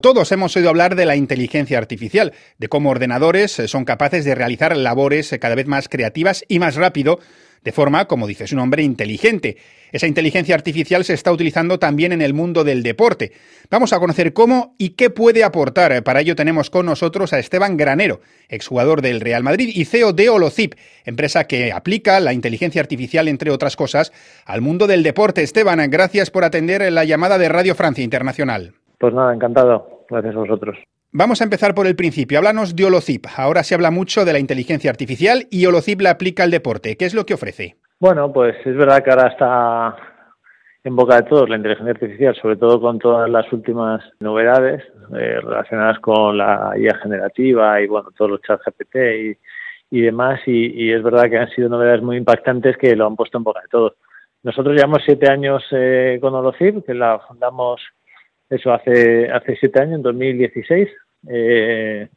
Todos hemos oído hablar de la inteligencia artificial, de cómo ordenadores eh, son capaces de realizar labores eh, cada vez más creativas y más rápido, de forma, como dice su nombre, inteligente. Esa inteligencia artificial se está utilizando también en el mundo del deporte. Vamos a conocer cómo y qué puede aportar. Para ello tenemos con nosotros a Esteban Granero, exjugador del Real Madrid y CEO de Holocip, empresa que aplica la inteligencia artificial, entre otras cosas, al mundo del deporte. Esteban, gracias por atender la llamada de Radio Francia Internacional. Pues nada, encantado. Gracias a vosotros. Vamos a empezar por el principio. Háblanos de Holocip. Ahora se habla mucho de la inteligencia artificial y Holocip la aplica al deporte. ¿Qué es lo que ofrece? Bueno, pues es verdad que ahora está en boca de todos la inteligencia artificial, sobre todo con todas las últimas novedades eh, relacionadas con la IA generativa y bueno, todos los chats GPT y, y demás. Y, es verdad que han sido novedades muy impactantes que lo han puesto en boca de todos. Nosotros llevamos siete años eh, con Holocip, que la fundamos eso hace, hace siete años, en 2016. Eh,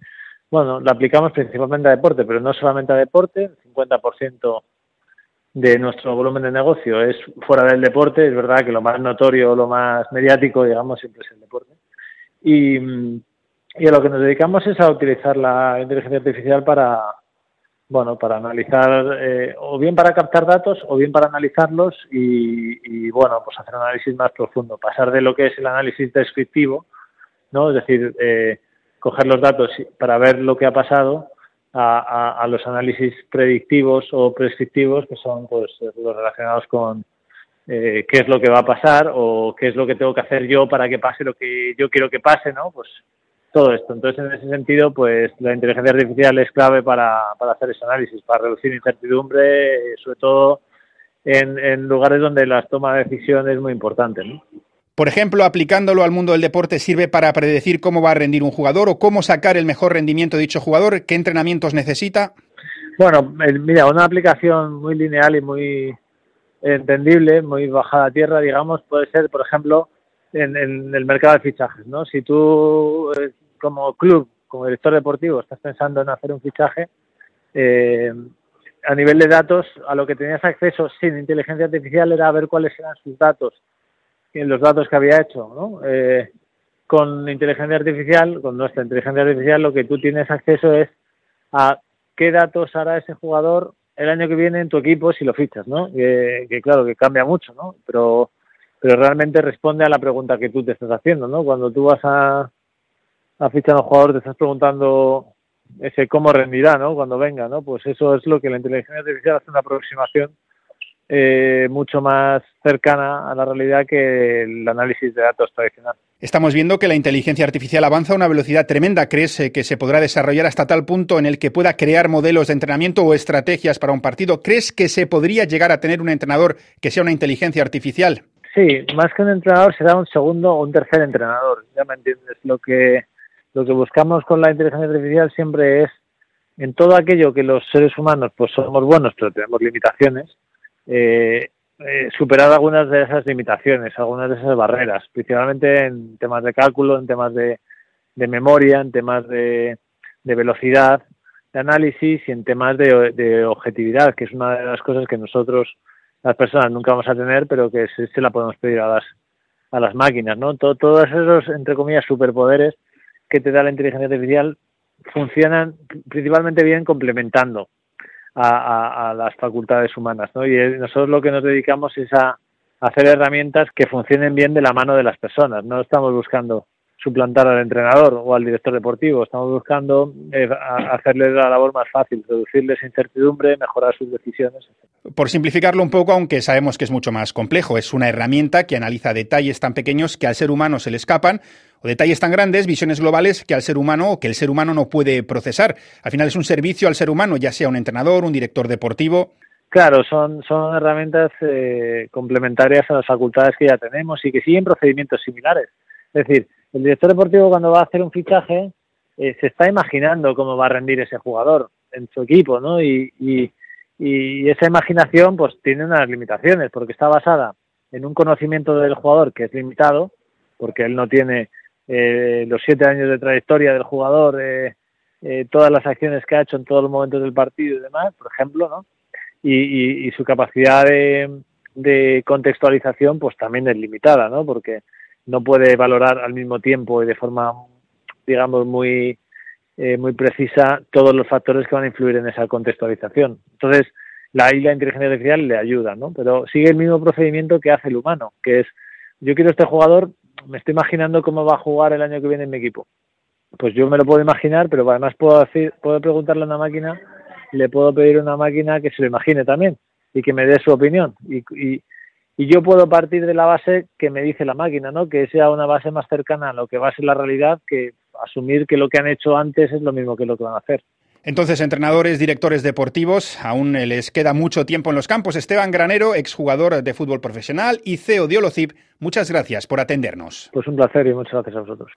bueno, la aplicamos principalmente a deporte, pero no solamente a deporte. El 50% de nuestro volumen de negocio es fuera del deporte. Es verdad que lo más notorio, lo más mediático, digamos, siempre es el deporte. Y, y a lo que nos dedicamos es a utilizar la inteligencia artificial para, bueno, para analizar, eh, o bien para captar datos, o bien para analizarlos y, bueno, pues hacer un análisis más profundo, pasar de lo que es el análisis descriptivo, ¿no? Es decir, eh, coger los datos para ver lo que ha pasado a, los análisis predictivos o prescriptivos, que son pues los relacionados con eh, qué es lo que va a pasar o qué es lo que tengo que hacer yo para que pase lo que yo quiero que pase, ¿no? Pues todo esto. Entonces, en ese sentido, pues la inteligencia artificial es clave para, para hacer ese análisis, para reducir incertidumbre, sobre todo en, en lugares donde la toma de decisión es muy importante. ¿no? Por ejemplo, aplicándolo al mundo del deporte sirve para predecir cómo va a rendir un jugador o cómo sacar el mejor rendimiento de dicho jugador, qué entrenamientos necesita. Bueno, mira, una aplicación muy lineal y muy entendible, muy bajada a tierra, digamos, puede ser, por ejemplo, en, en, el mercado de fichajes, ¿no? Si tú eh, como club, como director deportivo, estás pensando en hacer un fichaje, eh, a nivel de datos, a lo que tenías acceso sin inteligencia artificial era ver cuáles eran sus datos, y los datos que había hecho, ¿no? Eh, con inteligencia artificial, con nuestra inteligencia artificial, lo que tú tienes acceso es a qué datos hará ese jugador el año que viene en tu equipo si lo fichas, ¿no? Que, que claro, que cambia mucho, ¿no? Pero, pero realmente responde a la pregunta que tú te estás haciendo, ¿no? Cuando tú vas a, a fichar a un jugador te estás preguntando ese cómo rendirá, ¿no? Cuando venga, ¿no? Pues eso es lo que la inteligencia artificial hace una aproximación eh, mucho más cercana a la realidad que el análisis de datos tradicional. Estamos viendo que la inteligencia artificial avanza a una velocidad tremenda. ¿Crees eh, que se podrá desarrollar hasta tal punto en el que pueda crear modelos de entrenamiento o estrategias para un partido? ¿Crees que se podría llegar a tener un entrenador que sea una inteligencia artificial? Sí, más que un entrenador será un segundo o un tercer entrenador. Ya me entiendes. Lo que lo que buscamos con la inteligencia artificial siempre es en todo aquello que los seres humanos pues somos buenos pero tenemos limitaciones eh, eh, superar algunas de esas limitaciones algunas de esas barreras principalmente en temas de cálculo en temas de, memoria en temas de, velocidad de análisis y en temas de, objetividad que es una de las cosas que nosotros las personas nunca vamos a tener pero que se, la podemos pedir a las a las máquinas no todos esos entre comillas superpoderes que te da la inteligencia artificial funcionan principalmente bien complementando a, las facultades humanas, ¿no? Y nosotros lo que nos dedicamos es a hacer herramientas que funcionen bien de la mano de las personas. No estamos buscando suplantar al entrenador o al director deportivo. Estamos buscando eh, hacerles la labor más fácil, reducirles incertidumbre, mejorar sus decisiones. Por simplificarlo un poco, aunque sabemos que es mucho más complejo, es una herramienta que analiza detalles tan pequeños que al ser humano se le escapan o detalles tan grandes, visiones globales que al ser humano o que el ser humano no puede procesar. Al final es un servicio al ser humano, ya sea un entrenador, un director deportivo. Claro, son, son herramientas eh, complementarias a las facultades que ya tenemos y que siguen procedimientos similares. Es decir, el director deportivo cuando va a hacer un fichaje eh, se está imaginando cómo va a rendir ese jugador en su equipo, ¿no? Y, y, esa imaginación pues tiene unas limitaciones porque está basada en un conocimiento del jugador que es limitado, porque él no tiene eh, los siete años de trayectoria del jugador, eh, todas las acciones que ha hecho en todos los momentos del partido y demás, por ejemplo, ¿no? Y, y su capacidad de, de contextualización pues también es limitada, ¿no? Porque no puede valorar al mismo tiempo y de forma digamos, muy, eh, muy precisa todos los factores que van a influir en esa contextualización. Entonces, la, la inteligencia artificial le ayuda, ¿no? Pero sigue el mismo procedimiento que hace el humano, que es, yo quiero este jugador, me estoy imaginando cómo va a jugar el año que viene en mi equipo. Pues yo me lo puedo imaginar, pero además puedo, decir, puedo preguntarle a una máquina, le puedo pedir a una máquina que se lo imagine también y que me dé su opinión. Y, y, y yo puedo partir de la base que me dice la máquina, ¿no? Que sea una base más cercana a lo que va a ser la realidad que asumir que lo que han hecho antes es lo mismo que lo que van a hacer. Entonces, entrenadores, directores deportivos, aún les queda mucho tiempo en los campos. Esteban Granero, exjugador de fútbol profesional y CEO de Olocip, muchas gracias por atendernos. Pues un placer y muchas gracias a vosotros.